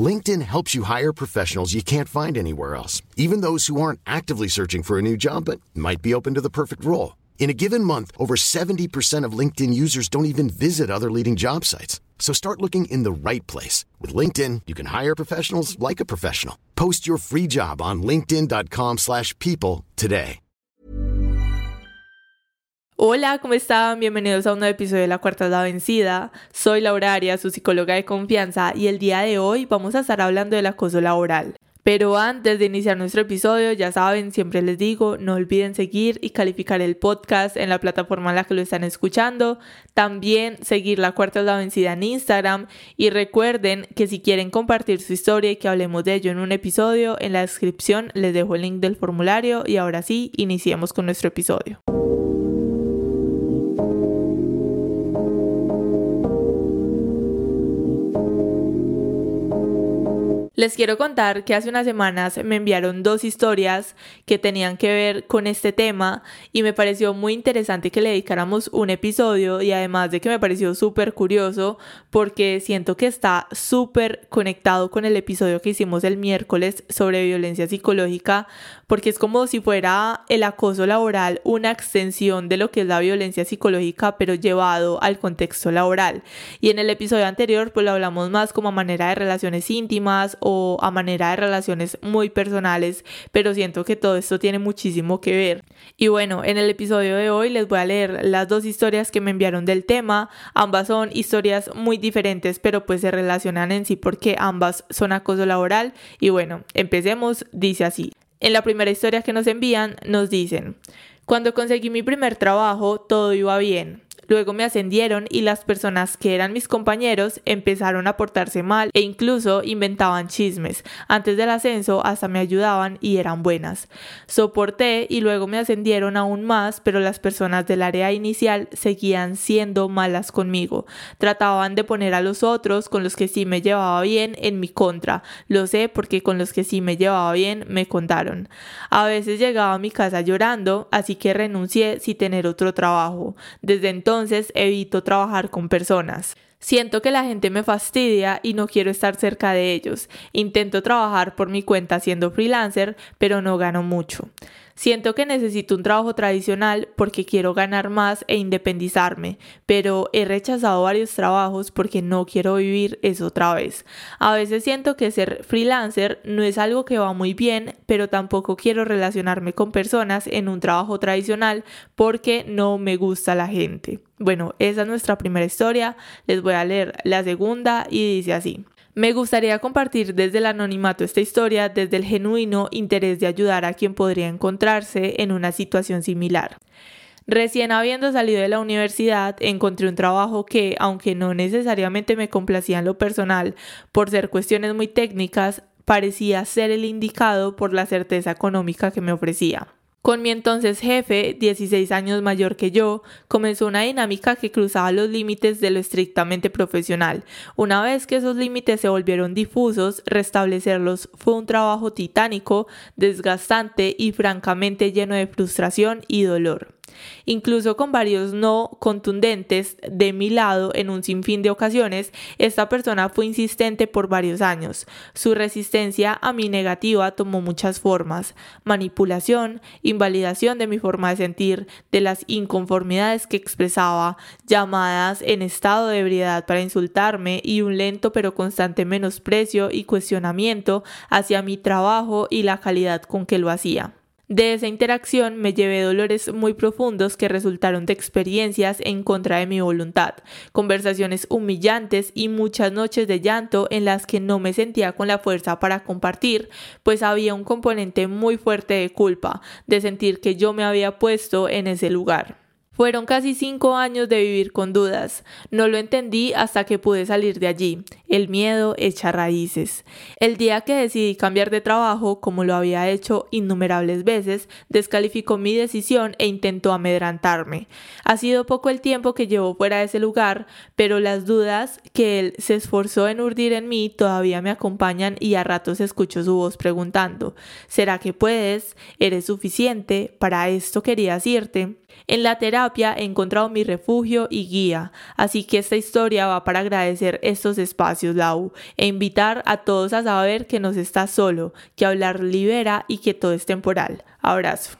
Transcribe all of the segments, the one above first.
LinkedIn helps you hire professionals you can't find anywhere else, even those who aren't actively searching for a new job but might be open to the perfect role. In a given month, over 70% of LinkedIn users don't even visit other leading job sites. So start looking in the right place. With LinkedIn, you can hire professionals like a professional. Post your free job on linkedin.com slash people today. Hola, ¿cómo están? Bienvenidos a un nuevo episodio de La Cuarta es la Vencida. Soy Laura Arias, su psicóloga de confianza, y el día de hoy vamos a estar hablando del acoso laboral. Pero antes de iniciar nuestro episodio, ya saben, siempre les digo, no olviden seguir y calificar el podcast en la plataforma en la que lo están escuchando. También seguir La Cuarta es la Vencida en Instagram. Y recuerden que si quieren compartir su historia y que hablemos de ello en un episodio, en la descripción les dejo el link del formulario. Y ahora sí, iniciemos con nuestro episodio. Les quiero contar que hace unas semanas me enviaron dos historias que tenían que ver con este tema y me pareció muy interesante que le dedicáramos un episodio y además de que me pareció súper curioso porque siento que está súper conectado con el episodio que hicimos el miércoles sobre violencia psicológica porque es como si fuera el acoso laboral una extensión de lo que es la violencia psicológica pero llevado al contexto laboral. Y en el episodio anterior pues lo hablamos más como a manera de relaciones íntimas a manera de relaciones muy personales, pero siento que todo esto tiene muchísimo que ver. Y bueno, en el episodio de hoy les voy a leer las dos historias que me enviaron del tema. Ambas son historias muy diferentes, pero pues se relacionan en sí porque ambas son acoso laboral. Y bueno, empecemos, dice así. En la primera historia que nos envían, nos dicen, cuando conseguí mi primer trabajo, todo iba bien. Luego me ascendieron y las personas que eran mis compañeros empezaron a portarse mal e incluso inventaban chismes. Antes del ascenso hasta me ayudaban y eran buenas. Soporté y luego me ascendieron aún más, pero las personas del área inicial seguían siendo malas conmigo. Trataban de poner a los otros con los que sí me llevaba bien en mi contra. Lo sé porque con los que sí me llevaba bien me contaron. A veces llegaba a mi casa llorando, así que renuncié sin tener otro trabajo. Desde entonces entonces evito trabajar con personas. Siento que la gente me fastidia y no quiero estar cerca de ellos. Intento trabajar por mi cuenta siendo freelancer, pero no gano mucho. Siento que necesito un trabajo tradicional porque quiero ganar más e independizarme, pero he rechazado varios trabajos porque no quiero vivir eso otra vez. A veces siento que ser freelancer no es algo que va muy bien, pero tampoco quiero relacionarme con personas en un trabajo tradicional porque no me gusta la gente. Bueno, esa es nuestra primera historia. Les voy a leer la segunda y dice así. Me gustaría compartir desde el anonimato esta historia desde el genuino interés de ayudar a quien podría encontrarse en una situación similar. Recién habiendo salido de la universidad, encontré un trabajo que, aunque no necesariamente me complacía en lo personal, por ser cuestiones muy técnicas, parecía ser el indicado por la certeza económica que me ofrecía. Con mi entonces jefe, 16 años mayor que yo, comenzó una dinámica que cruzaba los límites de lo estrictamente profesional. Una vez que esos límites se volvieron difusos, restablecerlos fue un trabajo titánico, desgastante y francamente lleno de frustración y dolor incluso con varios no contundentes de mi lado en un sinfín de ocasiones, esta persona fue insistente por varios años. Su resistencia a mi negativa tomó muchas formas, manipulación, invalidación de mi forma de sentir, de las inconformidades que expresaba, llamadas en estado de ebriedad para insultarme y un lento pero constante menosprecio y cuestionamiento hacia mi trabajo y la calidad con que lo hacía. De esa interacción me llevé dolores muy profundos que resultaron de experiencias en contra de mi voluntad, conversaciones humillantes y muchas noches de llanto en las que no me sentía con la fuerza para compartir, pues había un componente muy fuerte de culpa, de sentir que yo me había puesto en ese lugar. Fueron casi cinco años de vivir con dudas. No lo entendí hasta que pude salir de allí. El miedo echa raíces. El día que decidí cambiar de trabajo, como lo había hecho innumerables veces, descalificó mi decisión e intentó amedrantarme. Ha sido poco el tiempo que llevo fuera de ese lugar, pero las dudas que él se esforzó en urdir en mí todavía me acompañan y a ratos escucho su voz preguntando, ¿será que puedes? ¿Eres suficiente? ¿Para esto querías irte? En la terapia he encontrado mi refugio y guía, así que esta historia va para agradecer estos espacios, Lau, e invitar a todos a saber que no se está solo, que hablar libera y que todo es temporal. Abrazo.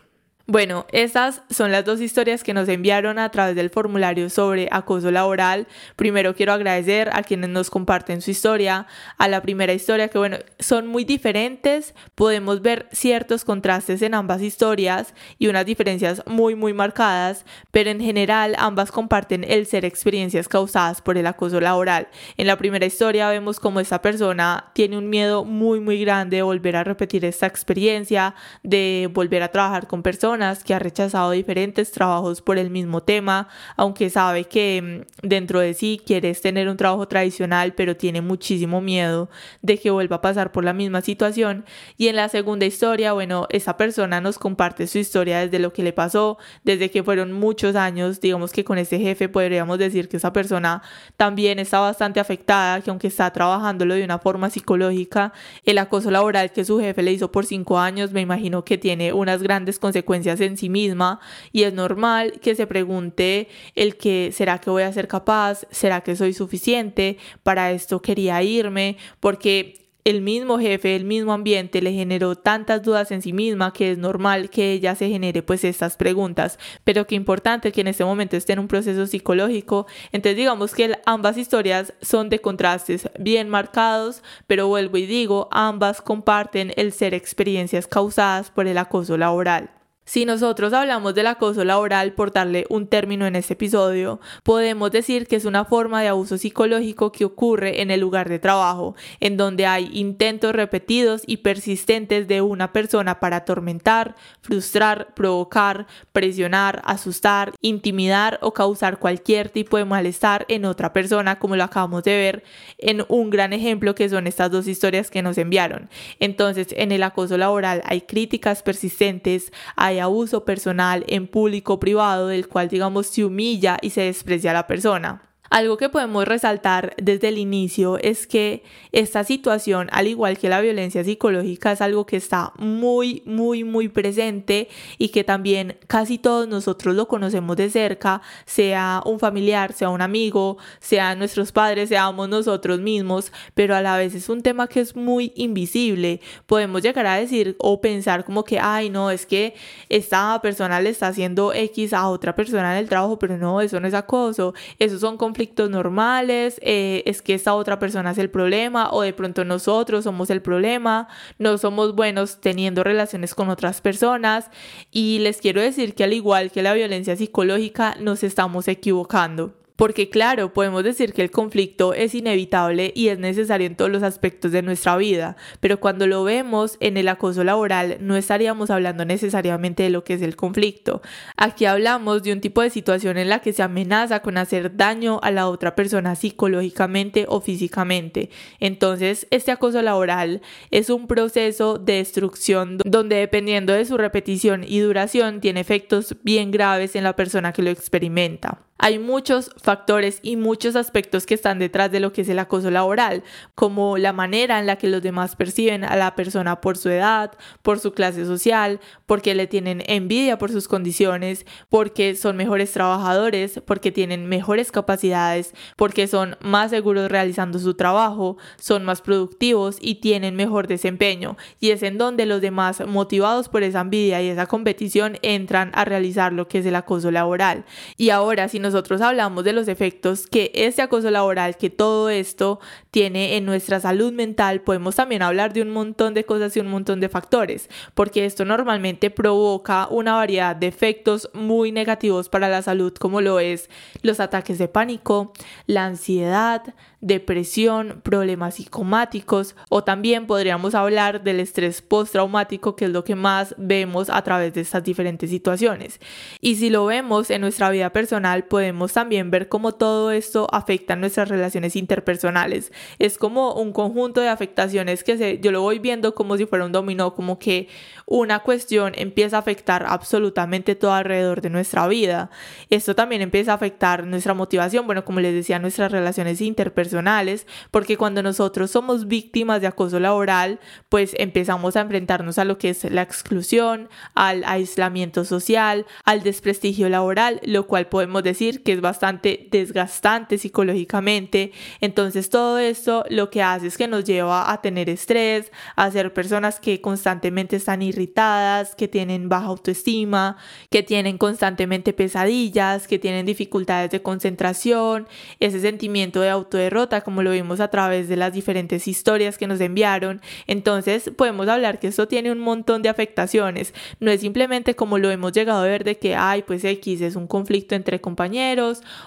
Bueno, estas son las dos historias que nos enviaron a través del formulario sobre acoso laboral. Primero quiero agradecer a quienes nos comparten su historia, a la primera historia que bueno, son muy diferentes, podemos ver ciertos contrastes en ambas historias y unas diferencias muy muy marcadas, pero en general ambas comparten el ser experiencias causadas por el acoso laboral. En la primera historia vemos como esta persona tiene un miedo muy muy grande de volver a repetir esta experiencia, de volver a trabajar con personas que ha rechazado diferentes trabajos por el mismo tema, aunque sabe que mm, dentro de sí quieres tener un trabajo tradicional, pero tiene muchísimo miedo de que vuelva a pasar por la misma situación. Y en la segunda historia, bueno, esa persona nos comparte su historia desde lo que le pasó, desde que fueron muchos años, digamos que con ese jefe podríamos decir que esa persona también está bastante afectada, que aunque está trabajándolo de una forma psicológica, el acoso laboral que su jefe le hizo por cinco años, me imagino que tiene unas grandes consecuencias en sí misma y es normal que se pregunte el que será que voy a ser capaz, será que soy suficiente, para esto quería irme, porque el mismo jefe, el mismo ambiente le generó tantas dudas en sí misma que es normal que ella se genere pues estas preguntas, pero qué importante que en este momento esté en un proceso psicológico. Entonces digamos que ambas historias son de contrastes bien marcados, pero vuelvo y digo, ambas comparten el ser experiencias causadas por el acoso laboral. Si nosotros hablamos del acoso laboral, por darle un término en este episodio, podemos decir que es una forma de abuso psicológico que ocurre en el lugar de trabajo, en donde hay intentos repetidos y persistentes de una persona para atormentar, frustrar, provocar, presionar, asustar, intimidar o causar cualquier tipo de malestar en otra persona, como lo acabamos de ver en un gran ejemplo que son estas dos historias que nos enviaron. Entonces, en el acoso laboral hay críticas persistentes, hay abuso personal en público o privado del cual digamos se humilla y se desprecia a la persona. Algo que podemos resaltar desde el inicio es que esta situación, al igual que la violencia psicológica, es algo que está muy, muy, muy presente y que también casi todos nosotros lo conocemos de cerca, sea un familiar, sea un amigo, sean nuestros padres, seamos nosotros mismos, pero a la vez es un tema que es muy invisible. Podemos llegar a decir o pensar como que, ay, no, es que esta persona le está haciendo X a otra persona en el trabajo, pero no, eso no es acoso, esos son conflictos conflictos normales, eh, es que esta otra persona es el problema o de pronto nosotros somos el problema, no somos buenos teniendo relaciones con otras personas y les quiero decir que al igual que la violencia psicológica nos estamos equivocando. Porque claro, podemos decir que el conflicto es inevitable y es necesario en todos los aspectos de nuestra vida, pero cuando lo vemos en el acoso laboral no estaríamos hablando necesariamente de lo que es el conflicto. Aquí hablamos de un tipo de situación en la que se amenaza con hacer daño a la otra persona psicológicamente o físicamente. Entonces, este acoso laboral es un proceso de destrucción donde dependiendo de su repetición y duración tiene efectos bien graves en la persona que lo experimenta. Hay muchos factores y muchos aspectos que están detrás de lo que es el acoso laboral, como la manera en la que los demás perciben a la persona por su edad, por su clase social, porque le tienen envidia por sus condiciones, porque son mejores trabajadores, porque tienen mejores capacidades, porque son más seguros realizando su trabajo, son más productivos y tienen mejor desempeño. Y es en donde los demás, motivados por esa envidia y esa competición, entran a realizar lo que es el acoso laboral. Y ahora, si nos nosotros hablamos de los efectos que este acoso laboral, que todo esto tiene en nuestra salud mental, podemos también hablar de un montón de cosas y un montón de factores, porque esto normalmente provoca una variedad de efectos muy negativos para la salud, como lo es los ataques de pánico, la ansiedad, depresión, problemas psicomáticos o también podríamos hablar del estrés postraumático que es lo que más vemos a través de estas diferentes situaciones. Y si lo vemos en nuestra vida personal podemos también ver cómo todo esto afecta nuestras relaciones interpersonales. Es como un conjunto de afectaciones que se, yo lo voy viendo como si fuera un dominó, como que una cuestión empieza a afectar absolutamente todo alrededor de nuestra vida. Esto también empieza a afectar nuestra motivación, bueno, como les decía, nuestras relaciones interpersonales porque cuando nosotros somos víctimas de acoso laboral, pues empezamos a enfrentarnos a lo que es la exclusión, al aislamiento social, al desprestigio laboral, lo cual podemos decir que es bastante desgastante psicológicamente. Entonces todo esto lo que hace es que nos lleva a tener estrés, a ser personas que constantemente están irritadas, que tienen baja autoestima, que tienen constantemente pesadillas, que tienen dificultades de concentración, ese sentimiento de autoderrota como lo vimos a través de las diferentes historias que nos enviaron. Entonces podemos hablar que esto tiene un montón de afectaciones. No es simplemente como lo hemos llegado a ver de que, ay, pues X es un conflicto entre compañeros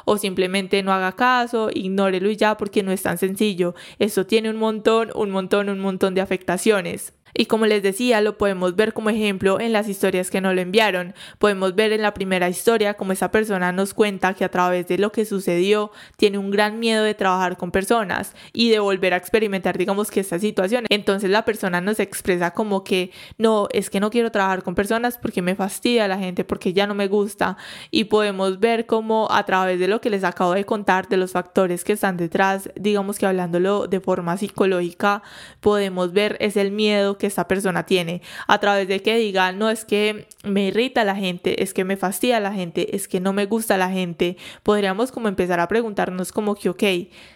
o simplemente no haga caso, ignórelo y ya porque no es tan sencillo. Esto tiene un montón, un montón, un montón de afectaciones. Y como les decía, lo podemos ver como ejemplo en las historias que nos lo enviaron. Podemos ver en la primera historia como esa persona nos cuenta que a través de lo que sucedió tiene un gran miedo de trabajar con personas y de volver a experimentar, digamos que esta situación. Entonces la persona nos expresa como que no, es que no quiero trabajar con personas porque me fastidia la gente, porque ya no me gusta. Y podemos ver como a través de lo que les acabo de contar, de los factores que están detrás, digamos que hablándolo de forma psicológica, podemos ver es el miedo esta persona tiene, a través de que diga, no es que me irrita la gente, es que me fastidia la gente, es que no me gusta la gente, podríamos como empezar a preguntarnos como que, ok,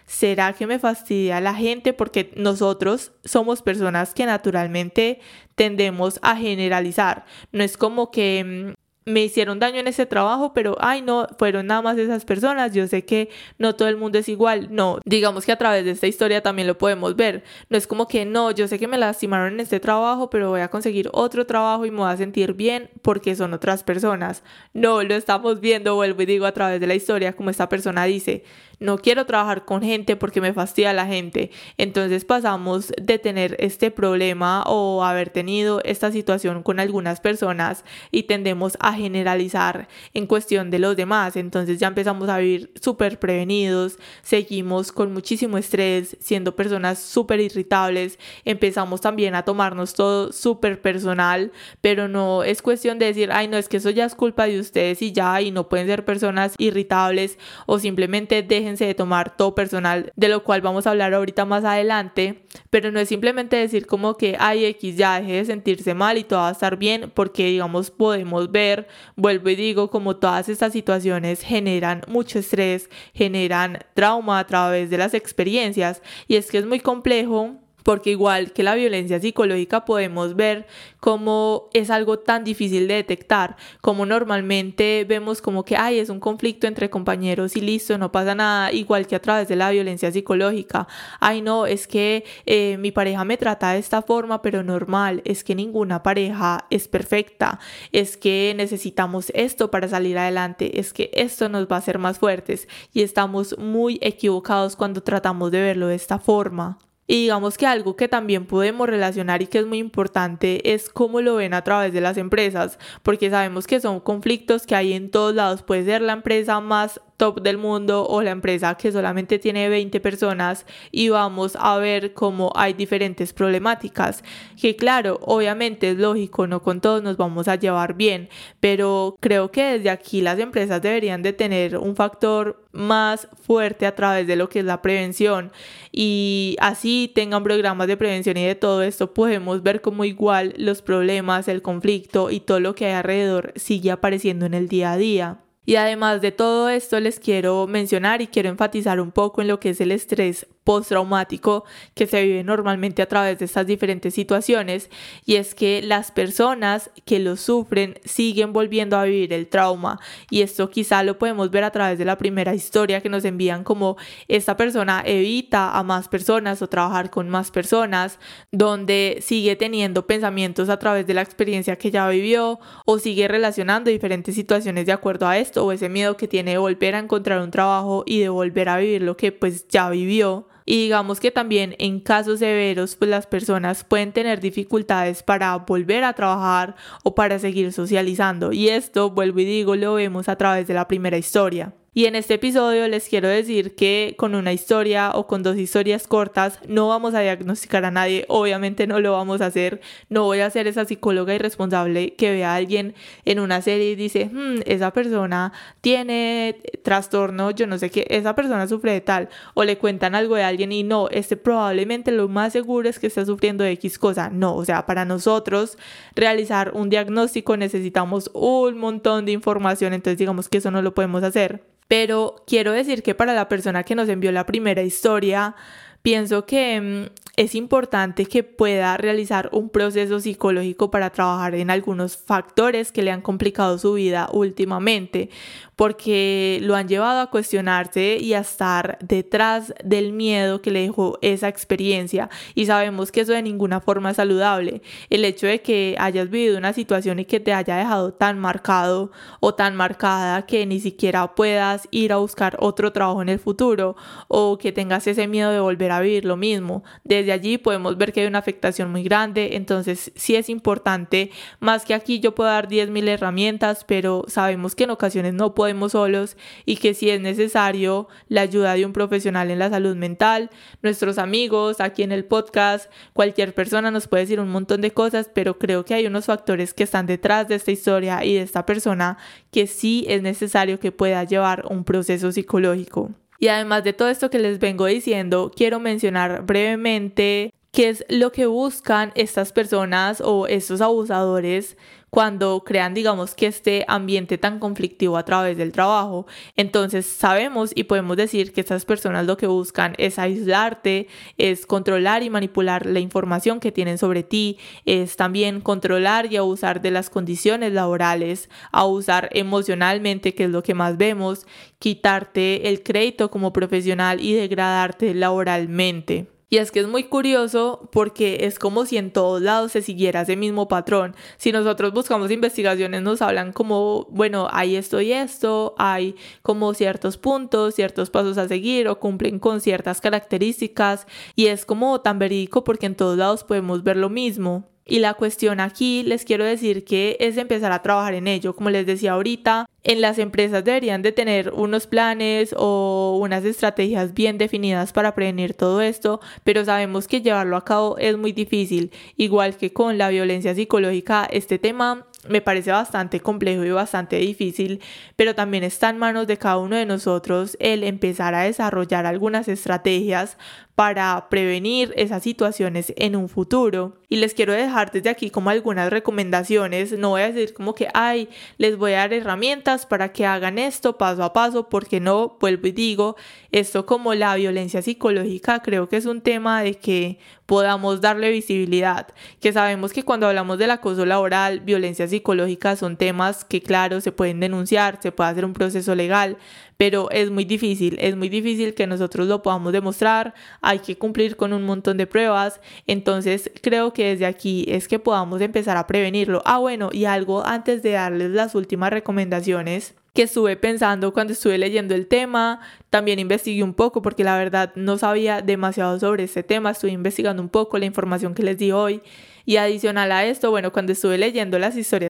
¿será que me fastidia la gente? Porque nosotros somos personas que naturalmente tendemos a generalizar, no es como que mm, me hicieron daño en ese trabajo, pero ay no, fueron nada más esas personas, yo sé que no todo el mundo es igual, no, digamos que a través de esta historia también lo podemos ver, no es como que no, yo sé que me lastimaron en este trabajo, pero voy a conseguir otro trabajo y me voy a sentir bien porque son otras personas, no, lo estamos viendo, vuelvo y digo a través de la historia, como esta persona dice, no quiero trabajar con gente porque me fastidia la gente. Entonces pasamos de tener este problema o haber tenido esta situación con algunas personas y tendemos a generalizar en cuestión de los demás. Entonces ya empezamos a vivir súper prevenidos, seguimos con muchísimo estrés, siendo personas súper irritables, empezamos también a tomarnos todo súper personal, pero no es cuestión de decir, ay no, es que eso ya es culpa de ustedes y ya, y no pueden ser personas irritables o simplemente dejen de tomar todo personal, de lo cual vamos a hablar ahorita más adelante, pero no es simplemente decir como que hay X ya deje de sentirse mal y todo va a estar bien, porque digamos podemos ver, vuelvo y digo, como todas estas situaciones generan mucho estrés, generan trauma a través de las experiencias y es que es muy complejo porque igual que la violencia psicológica podemos ver cómo es algo tan difícil de detectar, como normalmente vemos como que, ay, es un conflicto entre compañeros y listo, no pasa nada, igual que a través de la violencia psicológica, ay, no, es que eh, mi pareja me trata de esta forma, pero normal, es que ninguna pareja es perfecta, es que necesitamos esto para salir adelante, es que esto nos va a hacer más fuertes y estamos muy equivocados cuando tratamos de verlo de esta forma. Y digamos que algo que también podemos relacionar y que es muy importante es cómo lo ven a través de las empresas, porque sabemos que son conflictos que hay en todos lados. Puede ser la empresa más top del mundo o la empresa que solamente tiene 20 personas y vamos a ver cómo hay diferentes problemáticas. Que claro, obviamente es lógico, no con todos nos vamos a llevar bien, pero creo que desde aquí las empresas deberían de tener un factor más fuerte a través de lo que es la prevención y así tengan programas de prevención y de todo esto podemos ver cómo igual los problemas, el conflicto y todo lo que hay alrededor sigue apareciendo en el día a día. Y además de todo esto les quiero mencionar y quiero enfatizar un poco en lo que es el estrés postraumático que se vive normalmente a través de estas diferentes situaciones y es que las personas que lo sufren siguen volviendo a vivir el trauma y esto quizá lo podemos ver a través de la primera historia que nos envían como esta persona evita a más personas o trabajar con más personas donde sigue teniendo pensamientos a través de la experiencia que ya vivió o sigue relacionando diferentes situaciones de acuerdo a esto o ese miedo que tiene de volver a encontrar un trabajo y de volver a vivir lo que pues ya vivió y digamos que también en casos severos, pues las personas pueden tener dificultades para volver a trabajar o para seguir socializando. Y esto, vuelvo y digo, lo vemos a través de la primera historia. Y en este episodio les quiero decir que con una historia o con dos historias cortas no vamos a diagnosticar a nadie, obviamente no lo vamos a hacer, no voy a ser esa psicóloga irresponsable que ve a alguien en una serie y dice, hmm, esa persona tiene trastorno, yo no sé qué, esa persona sufre de tal, o le cuentan algo de alguien y no, este probablemente lo más seguro es que está sufriendo de X cosa, no, o sea, para nosotros realizar un diagnóstico necesitamos un montón de información, entonces digamos que eso no lo podemos hacer. Pero quiero decir que para la persona que nos envió la primera historia, pienso que mm, es importante que pueda realizar un proceso psicológico para trabajar en algunos factores que le han complicado su vida últimamente, porque lo han llevado a cuestionarse y a estar detrás del miedo que le dejó esa experiencia y sabemos que eso de ninguna forma es saludable. El hecho de que hayas vivido una situación y que te haya dejado tan marcado o tan marcada que ni siquiera puedas ir a buscar otro trabajo en el futuro o que tengas ese miedo de volver a vivir lo mismo. Desde allí podemos ver que hay una afectación muy grande, entonces sí es importante, más que aquí yo puedo dar 10.000 herramientas, pero sabemos que en ocasiones no podemos solos y que si es necesario la ayuda de un profesional en la salud mental, nuestros amigos, aquí en el podcast, cualquier persona nos puede decir un montón de cosas, pero creo que hay unos factores que están detrás de esta historia y de esta persona que sí es necesario que pueda llevar un proceso psicológico. Y además de todo esto que les vengo diciendo, quiero mencionar brevemente qué es lo que buscan estas personas o estos abusadores cuando crean, digamos, que este ambiente tan conflictivo a través del trabajo. Entonces sabemos y podemos decir que estas personas lo que buscan es aislarte, es controlar y manipular la información que tienen sobre ti, es también controlar y abusar de las condiciones laborales, abusar emocionalmente, que es lo que más vemos, quitarte el crédito como profesional y degradarte laboralmente. Y es que es muy curioso porque es como si en todos lados se siguiera ese mismo patrón. Si nosotros buscamos investigaciones nos hablan como, bueno, hay esto y esto, hay como ciertos puntos, ciertos pasos a seguir o cumplen con ciertas características y es como tan verídico porque en todos lados podemos ver lo mismo. Y la cuestión aquí les quiero decir que es empezar a trabajar en ello. Como les decía ahorita, en las empresas deberían de tener unos planes o unas estrategias bien definidas para prevenir todo esto, pero sabemos que llevarlo a cabo es muy difícil. Igual que con la violencia psicológica, este tema me parece bastante complejo y bastante difícil, pero también está en manos de cada uno de nosotros el empezar a desarrollar algunas estrategias para prevenir esas situaciones en un futuro. Y les quiero dejar desde aquí como algunas recomendaciones, no voy a decir como que, ay, les voy a dar herramientas para que hagan esto paso a paso, porque no, vuelvo y digo, esto como la violencia psicológica creo que es un tema de que podamos darle visibilidad, que sabemos que cuando hablamos del acoso laboral, violencia psicológica son temas que claro se pueden denunciar, se puede hacer un proceso legal, pero es muy difícil, es muy difícil que nosotros lo podamos demostrar, hay que cumplir con un montón de pruebas, entonces creo que desde aquí es que podamos empezar a prevenirlo. Ah, bueno, y algo antes de darles las últimas recomendaciones que estuve pensando cuando estuve leyendo el tema, también investigué un poco porque la verdad no sabía demasiado sobre este tema, estuve investigando un poco la información que les di hoy y adicional a esto, bueno, cuando estuve leyendo las historias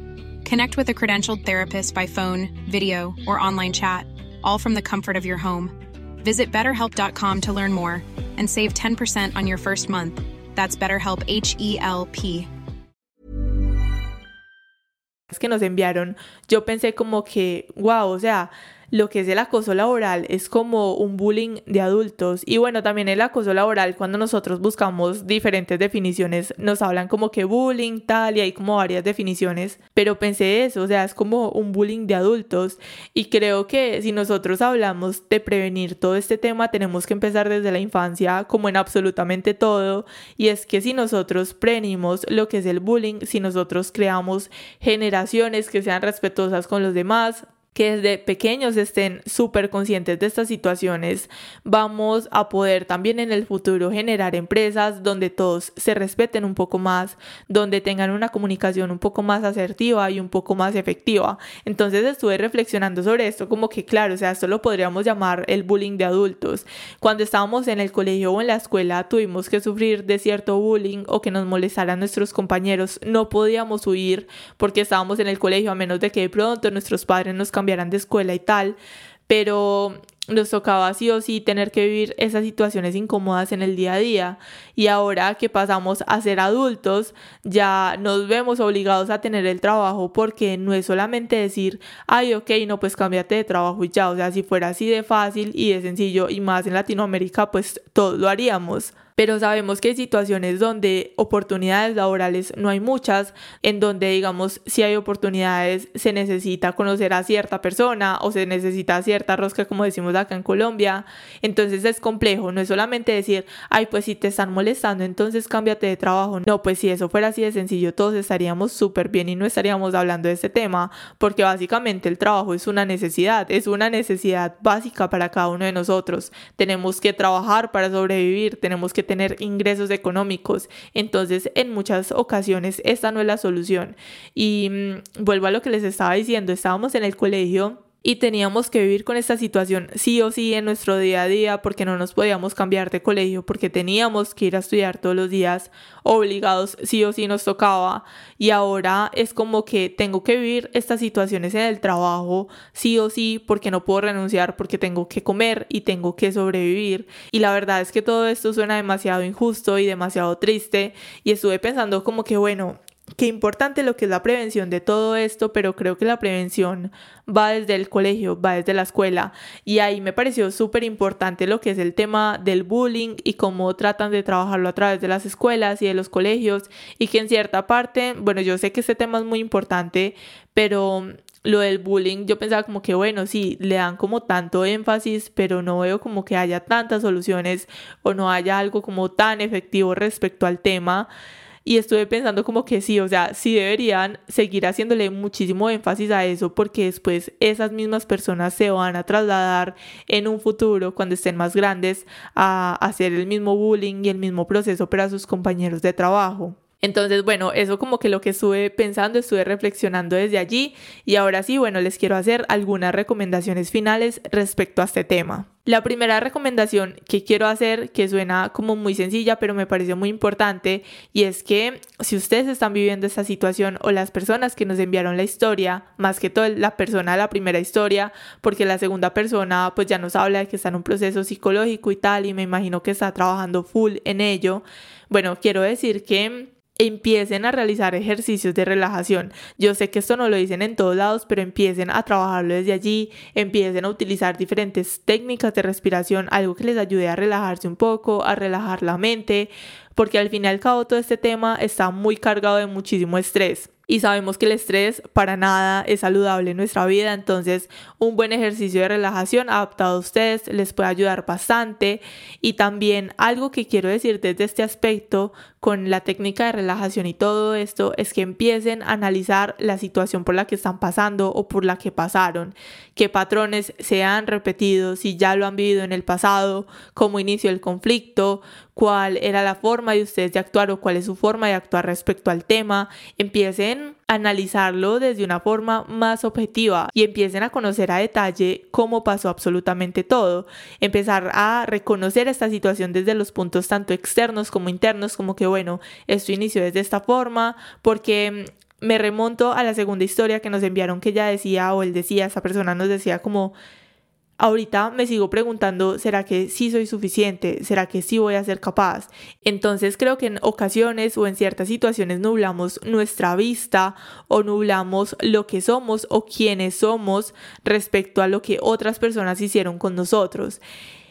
Connect with a credentialed therapist by phone, video, or online chat, all from the comfort of your home. Visit betterhelp.com to learn more and save 10% on your first month. That's BetterHelp H E L P. Es que nos enviaron, yo pensé como que, wow, o sea, lo que es el acoso laboral es como un bullying de adultos. Y bueno, también el acoso laboral, cuando nosotros buscamos diferentes definiciones, nos hablan como que bullying, tal, y hay como varias definiciones. Pero pensé eso, o sea, es como un bullying de adultos. Y creo que si nosotros hablamos de prevenir todo este tema, tenemos que empezar desde la infancia, como en absolutamente todo. Y es que si nosotros prevenimos lo que es el bullying, si nosotros creamos generaciones que sean respetuosas con los demás, que desde pequeños estén súper conscientes de estas situaciones, vamos a poder también en el futuro generar empresas donde todos se respeten un poco más, donde tengan una comunicación un poco más asertiva y un poco más efectiva. Entonces estuve reflexionando sobre esto como que claro, o sea, esto lo podríamos llamar el bullying de adultos. Cuando estábamos en el colegio o en la escuela tuvimos que sufrir de cierto bullying o que nos molestaran nuestros compañeros, no podíamos huir porque estábamos en el colegio a menos de que de pronto nuestros padres nos cambiaran de escuela y tal, pero nos tocaba sí o sí tener que vivir esas situaciones incómodas en el día a día. Y ahora que pasamos a ser adultos ya nos vemos obligados a tener el trabajo porque no es solamente decir ay ok no pues cámbiate de trabajo y ya o sea si fuera así de fácil y de sencillo y más en Latinoamérica pues todos lo haríamos pero sabemos que hay situaciones donde oportunidades laborales no hay muchas, en donde digamos si hay oportunidades se necesita conocer a cierta persona o se necesita cierta rosca como decimos acá en Colombia, entonces es complejo, no es solamente decir, ay pues si te están molestando entonces cámbiate de trabajo, no pues si eso fuera así de sencillo todos estaríamos súper bien y no estaríamos hablando de este tema porque básicamente el trabajo es una necesidad, es una necesidad básica para cada uno de nosotros, tenemos que trabajar para sobrevivir, tenemos que tener ingresos económicos. Entonces, en muchas ocasiones esta no es la solución. Y mm, vuelvo a lo que les estaba diciendo, estábamos en el colegio y teníamos que vivir con esta situación sí o sí en nuestro día a día porque no nos podíamos cambiar de colegio porque teníamos que ir a estudiar todos los días obligados sí o sí nos tocaba. Y ahora es como que tengo que vivir estas situaciones en el trabajo sí o sí porque no puedo renunciar porque tengo que comer y tengo que sobrevivir. Y la verdad es que todo esto suena demasiado injusto y demasiado triste y estuve pensando como que bueno qué importante lo que es la prevención de todo esto, pero creo que la prevención va desde el colegio, va desde la escuela. Y ahí me pareció súper importante lo que es el tema del bullying y cómo tratan de trabajarlo a través de las escuelas y de los colegios. Y que en cierta parte, bueno, yo sé que este tema es muy importante, pero lo del bullying, yo pensaba como que bueno, sí, le dan como tanto énfasis, pero no veo como que haya tantas soluciones o no haya algo como tan efectivo respecto al tema. Y estuve pensando como que sí, o sea, sí deberían seguir haciéndole muchísimo énfasis a eso porque después esas mismas personas se van a trasladar en un futuro, cuando estén más grandes, a hacer el mismo bullying y el mismo proceso para sus compañeros de trabajo. Entonces, bueno, eso como que lo que estuve pensando, estuve reflexionando desde allí y ahora sí, bueno, les quiero hacer algunas recomendaciones finales respecto a este tema. La primera recomendación que quiero hacer, que suena como muy sencilla, pero me pareció muy importante, y es que si ustedes están viviendo esta situación o las personas que nos enviaron la historia, más que todo la persona de la primera historia, porque la segunda persona pues ya nos habla de que está en un proceso psicológico y tal, y me imagino que está trabajando full en ello, bueno, quiero decir que empiecen a realizar ejercicios de relajación. Yo sé que esto no lo dicen en todos lados, pero empiecen a trabajarlo desde allí, empiecen a utilizar diferentes técnicas de respiración, algo que les ayude a relajarse un poco, a relajar la mente, porque al fin y al cabo todo este tema está muy cargado de muchísimo estrés y sabemos que el estrés para nada es saludable en nuestra vida, entonces un buen ejercicio de relajación adaptado a ustedes les puede ayudar bastante y también algo que quiero decir desde este aspecto con la técnica de relajación y todo esto es que empiecen a analizar la situación por la que están pasando o por la que pasaron, qué patrones se han repetido, si ya lo han vivido en el pasado, cómo inició el conflicto, cuál era la forma de ustedes de actuar o cuál es su forma de actuar respecto al tema, empiecen analizarlo desde una forma más objetiva y empiecen a conocer a detalle cómo pasó absolutamente todo, empezar a reconocer esta situación desde los puntos tanto externos como internos, como que bueno, esto inició desde esta forma, porque mm, me remonto a la segunda historia que nos enviaron que ella decía o él decía, esa persona nos decía como Ahorita me sigo preguntando, ¿será que sí soy suficiente? ¿Será que sí voy a ser capaz? Entonces creo que en ocasiones o en ciertas situaciones nublamos nuestra vista o nublamos lo que somos o quiénes somos respecto a lo que otras personas hicieron con nosotros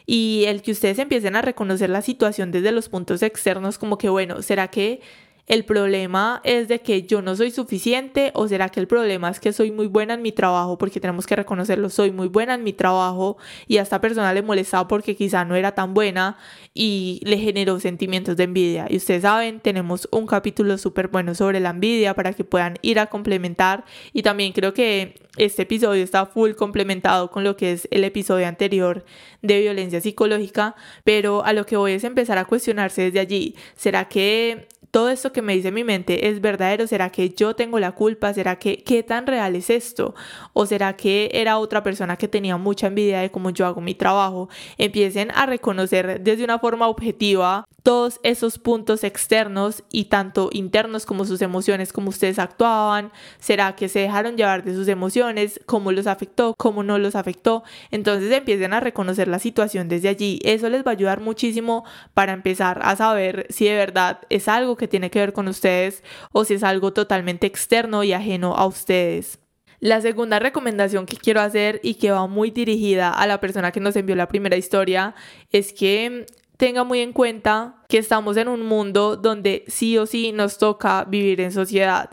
y el que ustedes empiecen a reconocer la situación desde los puntos externos como que bueno, ¿será que el problema es de que yo no soy suficiente o será que el problema es que soy muy buena en mi trabajo porque tenemos que reconocerlo, soy muy buena en mi trabajo y a esta persona le molestaba porque quizá no era tan buena y le generó sentimientos de envidia. Y ustedes saben, tenemos un capítulo súper bueno sobre la envidia para que puedan ir a complementar y también creo que este episodio está full complementado con lo que es el episodio anterior de violencia psicológica, pero a lo que voy es empezar a cuestionarse desde allí. ¿Será que todo esto que me dice mi mente es verdadero? ¿Será que yo tengo la culpa? ¿Será que qué tan real es esto? ¿O será que era otra persona que tenía mucha envidia de cómo yo hago mi trabajo? Empiecen a reconocer desde una forma objetiva todos esos puntos externos y tanto internos como sus emociones, cómo ustedes actuaban, será que se dejaron llevar de sus emociones, cómo los afectó, cómo no los afectó. Entonces empiecen a reconocer la situación desde allí. Eso les va a ayudar muchísimo para empezar a saber si de verdad es algo que tiene que ver con ustedes o si es algo totalmente externo y ajeno a ustedes. La segunda recomendación que quiero hacer y que va muy dirigida a la persona que nos envió la primera historia es que tenga muy en cuenta que estamos en un mundo donde sí o sí nos toca vivir en sociedad.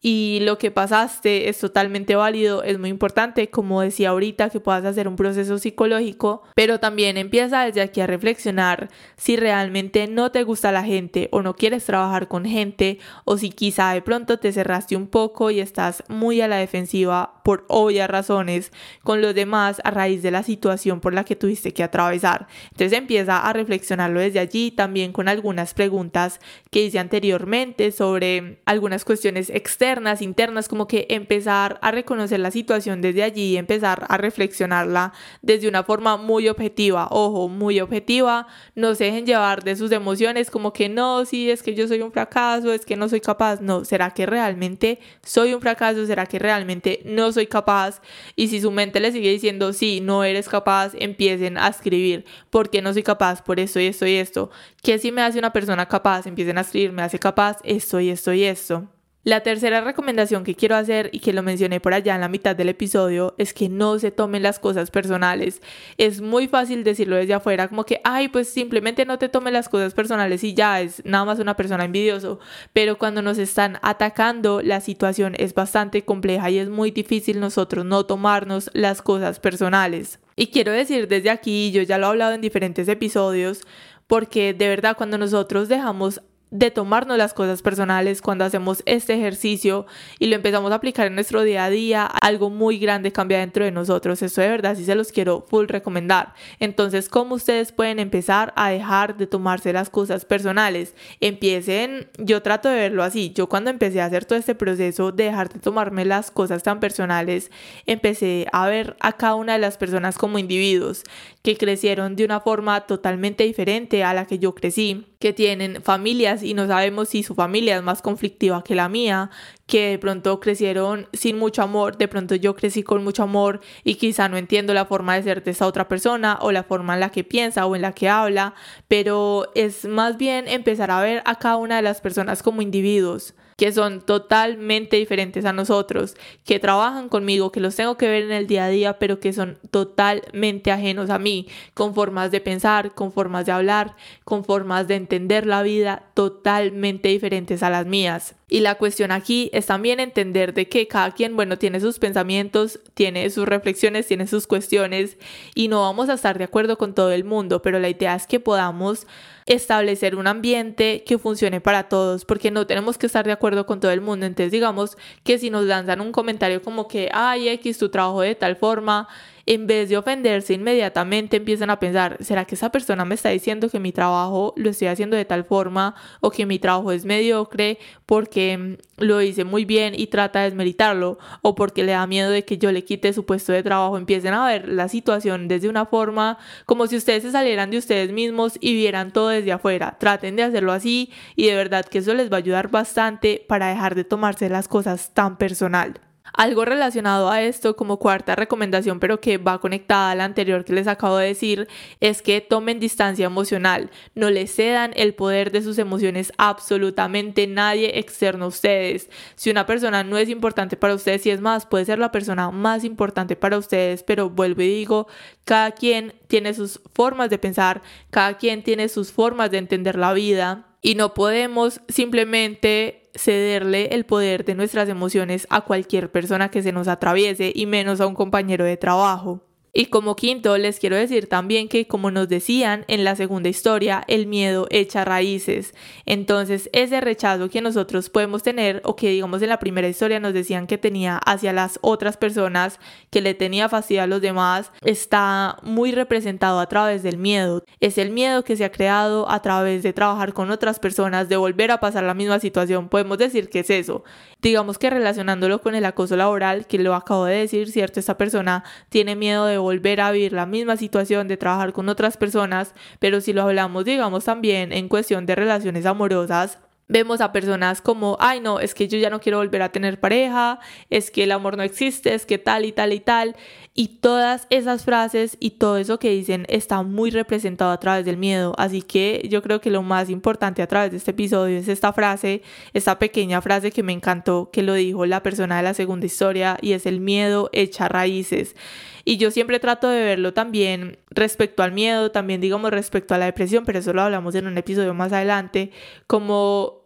Y lo que pasaste es totalmente válido, es muy importante, como decía ahorita, que puedas hacer un proceso psicológico, pero también empieza desde aquí a reflexionar si realmente no te gusta la gente o no quieres trabajar con gente o si quizá de pronto te cerraste un poco y estás muy a la defensiva por obvias razones con los demás a raíz de la situación por la que tuviste que atravesar. Entonces empieza a reflexionarlo desde allí, también con algunas preguntas que hice anteriormente sobre algunas cuestiones externas internas, como que empezar a reconocer la situación desde allí empezar a reflexionarla desde una forma muy objetiva. Ojo, muy objetiva, no se dejen llevar de sus emociones como que no, si es que yo soy un fracaso, es que no soy capaz. No, ¿será que realmente soy un fracaso? ¿Será que realmente no soy capaz? Y si su mente le sigue diciendo, sí, no eres capaz, empiecen a escribir, ¿por qué no soy capaz? Por esto y esto y esto. ¿Qué si me hace una persona capaz? Empiecen a escribir, me hace capaz esto y esto y esto. La tercera recomendación que quiero hacer y que lo mencioné por allá en la mitad del episodio es que no se tomen las cosas personales. Es muy fácil decirlo desde afuera como que, ay, pues simplemente no te tomes las cosas personales y ya es nada más una persona envidioso. Pero cuando nos están atacando, la situación es bastante compleja y es muy difícil nosotros no tomarnos las cosas personales. Y quiero decir desde aquí, yo ya lo he hablado en diferentes episodios, porque de verdad cuando nosotros dejamos de tomarnos las cosas personales cuando hacemos este ejercicio y lo empezamos a aplicar en nuestro día a día, algo muy grande cambia dentro de nosotros. Eso de verdad sí se los quiero full recomendar. Entonces, ¿cómo ustedes pueden empezar a dejar de tomarse las cosas personales? Empiecen, yo trato de verlo así. Yo cuando empecé a hacer todo este proceso de dejar de tomarme las cosas tan personales, empecé a ver a cada una de las personas como individuos que crecieron de una forma totalmente diferente a la que yo crecí, que tienen familias y no sabemos si su familia es más conflictiva que la mía, que de pronto crecieron sin mucho amor, de pronto yo crecí con mucho amor y quizá no entiendo la forma de ser de esa otra persona o la forma en la que piensa o en la que habla, pero es más bien empezar a ver a cada una de las personas como individuos que son totalmente diferentes a nosotros, que trabajan conmigo, que los tengo que ver en el día a día, pero que son totalmente ajenos a mí, con formas de pensar, con formas de hablar, con formas de entender la vida totalmente diferentes a las mías. Y la cuestión aquí es también entender de que cada quien, bueno, tiene sus pensamientos, tiene sus reflexiones, tiene sus cuestiones y no vamos a estar de acuerdo con todo el mundo, pero la idea es que podamos establecer un ambiente que funcione para todos, porque no tenemos que estar de acuerdo con todo el mundo. Entonces, digamos que si nos lanzan un comentario como que, ay, X, tu trabajo de tal forma, en vez de ofenderse inmediatamente empiezan a pensar, ¿será que esa persona me está diciendo que mi trabajo lo estoy haciendo de tal forma o que mi trabajo es mediocre porque mm, lo hice muy bien y trata de desmeritarlo o porque le da miedo de que yo le quite su puesto de trabajo? Empiecen a ver la situación desde una forma como si ustedes se salieran de ustedes mismos y vieran todo desde afuera. Traten de hacerlo así y de verdad que eso les va a ayudar bastante para dejar de tomarse las cosas tan personal. Algo relacionado a esto como cuarta recomendación, pero que va conectada a la anterior que les acabo de decir, es que tomen distancia emocional, no le cedan el poder de sus emociones absolutamente nadie externo a ustedes. Si una persona no es importante para ustedes, y es más, puede ser la persona más importante para ustedes, pero vuelvo y digo, cada quien tiene sus formas de pensar, cada quien tiene sus formas de entender la vida y no podemos simplemente cederle el poder de nuestras emociones a cualquier persona que se nos atraviese y menos a un compañero de trabajo. Y como quinto, les quiero decir también que, como nos decían en la segunda historia, el miedo echa raíces. Entonces, ese rechazo que nosotros podemos tener, o que digamos en la primera historia nos decían que tenía hacia las otras personas, que le tenía fastidio a los demás, está muy representado a través del miedo. Es el miedo que se ha creado a través de trabajar con otras personas, de volver a pasar la misma situación. Podemos decir que es eso. Digamos que relacionándolo con el acoso laboral, que lo acabo de decir, ¿cierto? Esta persona tiene miedo de volver a vivir la misma situación de trabajar con otras personas, pero si lo hablamos, digamos, también en cuestión de relaciones amorosas, vemos a personas como, ay no, es que yo ya no quiero volver a tener pareja, es que el amor no existe, es que tal y tal y tal. Y todas esas frases y todo eso que dicen está muy representado a través del miedo. Así que yo creo que lo más importante a través de este episodio es esta frase, esta pequeña frase que me encantó, que lo dijo la persona de la segunda historia y es el miedo echa raíces. Y yo siempre trato de verlo también respecto al miedo, también digamos respecto a la depresión, pero eso lo hablamos en un episodio más adelante, como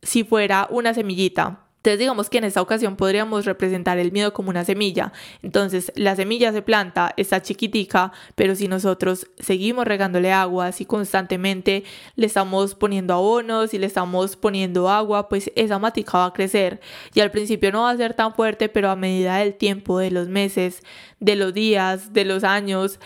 si fuera una semillita. Entonces digamos que en esta ocasión podríamos representar el miedo como una semilla. Entonces la semilla se planta, está chiquitica, pero si nosotros seguimos regándole agua, si constantemente le estamos poniendo abonos y le estamos poniendo agua, pues esa matica va a crecer. Y al principio no va a ser tan fuerte, pero a medida del tiempo, de los meses, de los días, de los años,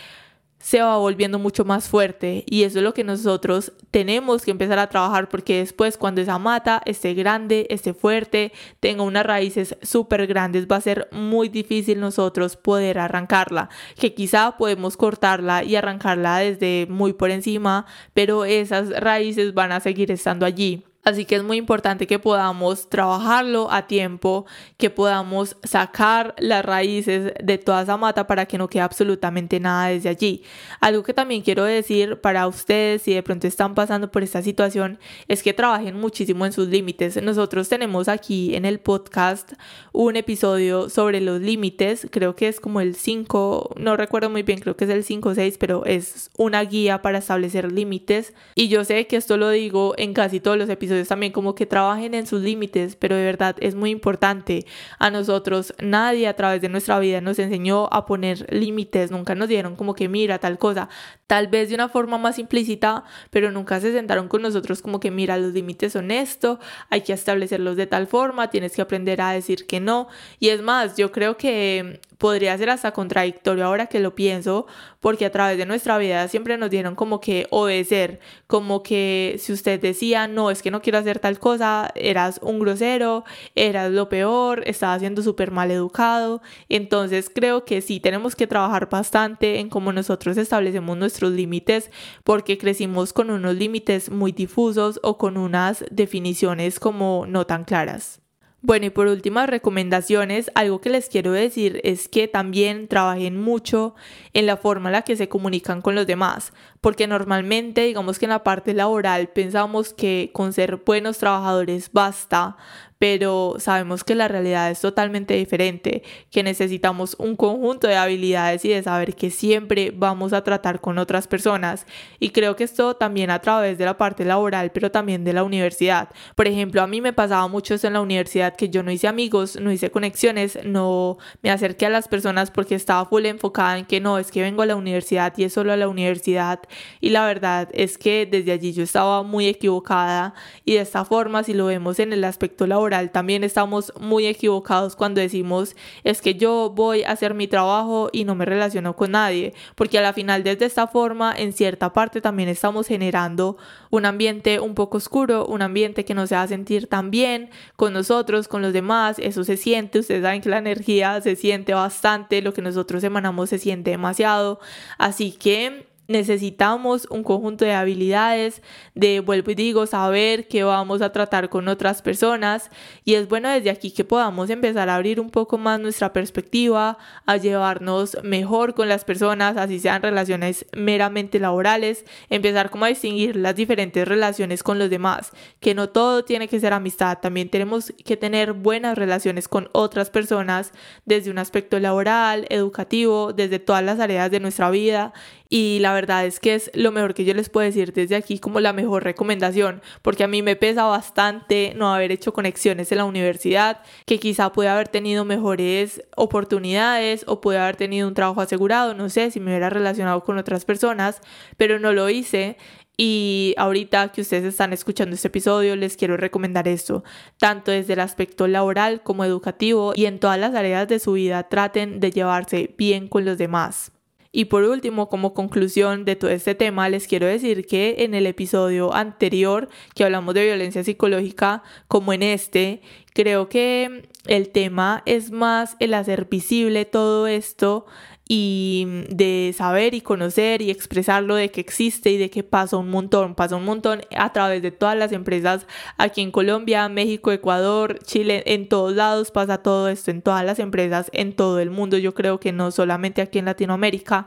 se va volviendo mucho más fuerte y eso es lo que nosotros tenemos que empezar a trabajar porque después cuando esa mata esté grande, esté fuerte, tenga unas raíces súper grandes, va a ser muy difícil nosotros poder arrancarla, que quizá podemos cortarla y arrancarla desde muy por encima, pero esas raíces van a seguir estando allí. Así que es muy importante que podamos trabajarlo a tiempo, que podamos sacar las raíces de toda esa mata para que no quede absolutamente nada desde allí. Algo que también quiero decir para ustedes si de pronto están pasando por esta situación es que trabajen muchísimo en sus límites. Nosotros tenemos aquí en el podcast un episodio sobre los límites, creo que es como el 5, no recuerdo muy bien, creo que es el 5 o 6, pero es una guía para establecer límites. Y yo sé que esto lo digo en casi todos los episodios también como que trabajen en sus límites, pero de verdad es muy importante. A nosotros nadie a través de nuestra vida nos enseñó a poner límites, nunca nos dieron como que mira tal cosa, tal vez de una forma más implícita, pero nunca se sentaron con nosotros como que mira los límites son esto, hay que establecerlos de tal forma, tienes que aprender a decir que no. Y es más, yo creo que podría ser hasta contradictorio ahora que lo pienso, porque a través de nuestra vida siempre nos dieron como que obedecer, como que si usted decía, no, es que no quiero hacer tal cosa, eras un grosero, eras lo peor, estaba siendo súper mal educado. Entonces creo que sí tenemos que trabajar bastante en cómo nosotros establecemos nuestros límites, porque crecimos con unos límites muy difusos o con unas definiciones como no tan claras. Bueno, y por últimas recomendaciones, algo que les quiero decir es que también trabajen mucho en la forma en la que se comunican con los demás, porque normalmente, digamos que en la parte laboral pensamos que con ser buenos trabajadores basta, pero sabemos que la realidad es totalmente diferente, que necesitamos un conjunto de habilidades y de saber que siempre vamos a tratar con otras personas. Y creo que esto también a través de la parte laboral, pero también de la universidad. Por ejemplo, a mí me pasaba mucho eso en la universidad, que yo no hice amigos, no hice conexiones, no me acerqué a las personas porque estaba full enfocada en que no, es que vengo a la universidad y es solo a la universidad. Y la verdad es que desde allí yo estaba muy equivocada y de esta forma, si lo vemos en el aspecto laboral, también estamos muy equivocados cuando decimos es que yo voy a hacer mi trabajo y no me relaciono con nadie, porque a la final desde esta forma en cierta parte también estamos generando un ambiente un poco oscuro, un ambiente que nos haga sentir tan bien con nosotros, con los demás, eso se siente, ustedes saben que la energía se siente bastante, lo que nosotros emanamos se siente demasiado, así que necesitamos un conjunto de habilidades, de, vuelvo y digo, saber que vamos a tratar con otras personas. Y es bueno desde aquí que podamos empezar a abrir un poco más nuestra perspectiva, a llevarnos mejor con las personas, así sean relaciones meramente laborales, empezar como a distinguir las diferentes relaciones con los demás, que no todo tiene que ser amistad, también tenemos que tener buenas relaciones con otras personas desde un aspecto laboral, educativo, desde todas las áreas de nuestra vida y la verdad es que es lo mejor que yo les puedo decir desde aquí como la mejor recomendación, porque a mí me pesa bastante no haber hecho conexiones en la universidad, que quizá puede haber tenido mejores oportunidades o puede haber tenido un trabajo asegurado, no sé si me hubiera relacionado con otras personas, pero no lo hice. Y ahorita que ustedes están escuchando este episodio, les quiero recomendar esto, tanto desde el aspecto laboral como educativo y en todas las áreas de su vida traten de llevarse bien con los demás. Y por último, como conclusión de todo este tema, les quiero decir que en el episodio anterior que hablamos de violencia psicológica, como en este, creo que el tema es más el hacer visible todo esto y de saber y conocer y expresarlo de que existe y de que pasa un montón, pasa un montón a través de todas las empresas aquí en Colombia, México, Ecuador, Chile, en todos lados pasa todo esto, en todas las empresas, en todo el mundo, yo creo que no solamente aquí en Latinoamérica,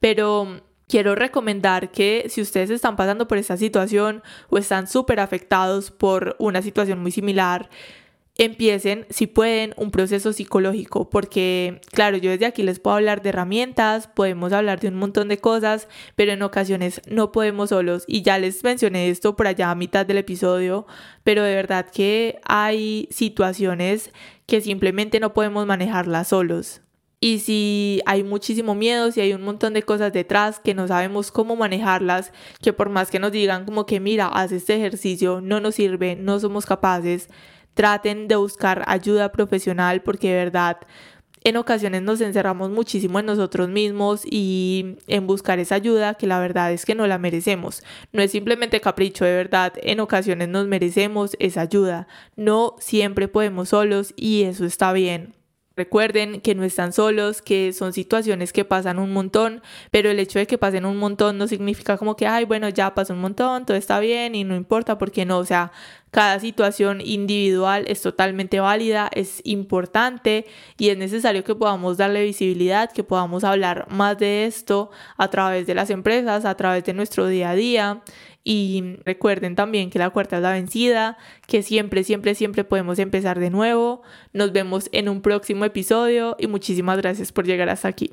pero quiero recomendar que si ustedes están pasando por esta situación o están súper afectados por una situación muy similar, empiecen, si pueden, un proceso psicológico, porque claro, yo desde aquí les puedo hablar de herramientas, podemos hablar de un montón de cosas, pero en ocasiones no podemos solos y ya les mencioné esto por allá a mitad del episodio, pero de verdad que hay situaciones que simplemente no podemos manejarlas solos. Y si hay muchísimo miedo, si hay un montón de cosas detrás que no sabemos cómo manejarlas, que por más que nos digan como que mira, haz este ejercicio, no nos sirve, no somos capaces, traten de buscar ayuda profesional porque de verdad en ocasiones nos encerramos muchísimo en nosotros mismos y en buscar esa ayuda que la verdad es que no la merecemos. No es simplemente capricho, de verdad, en ocasiones nos merecemos esa ayuda. No siempre podemos solos y eso está bien. Recuerden que no están solos, que son situaciones que pasan un montón, pero el hecho de que pasen un montón no significa como que, ay, bueno, ya pasó un montón, todo está bien y no importa, porque no, o sea, cada situación individual es totalmente válida, es importante y es necesario que podamos darle visibilidad, que podamos hablar más de esto a través de las empresas, a través de nuestro día a día. Y recuerden también que la cuarta es la vencida, que siempre, siempre, siempre podemos empezar de nuevo. Nos vemos en un próximo episodio y muchísimas gracias por llegar hasta aquí.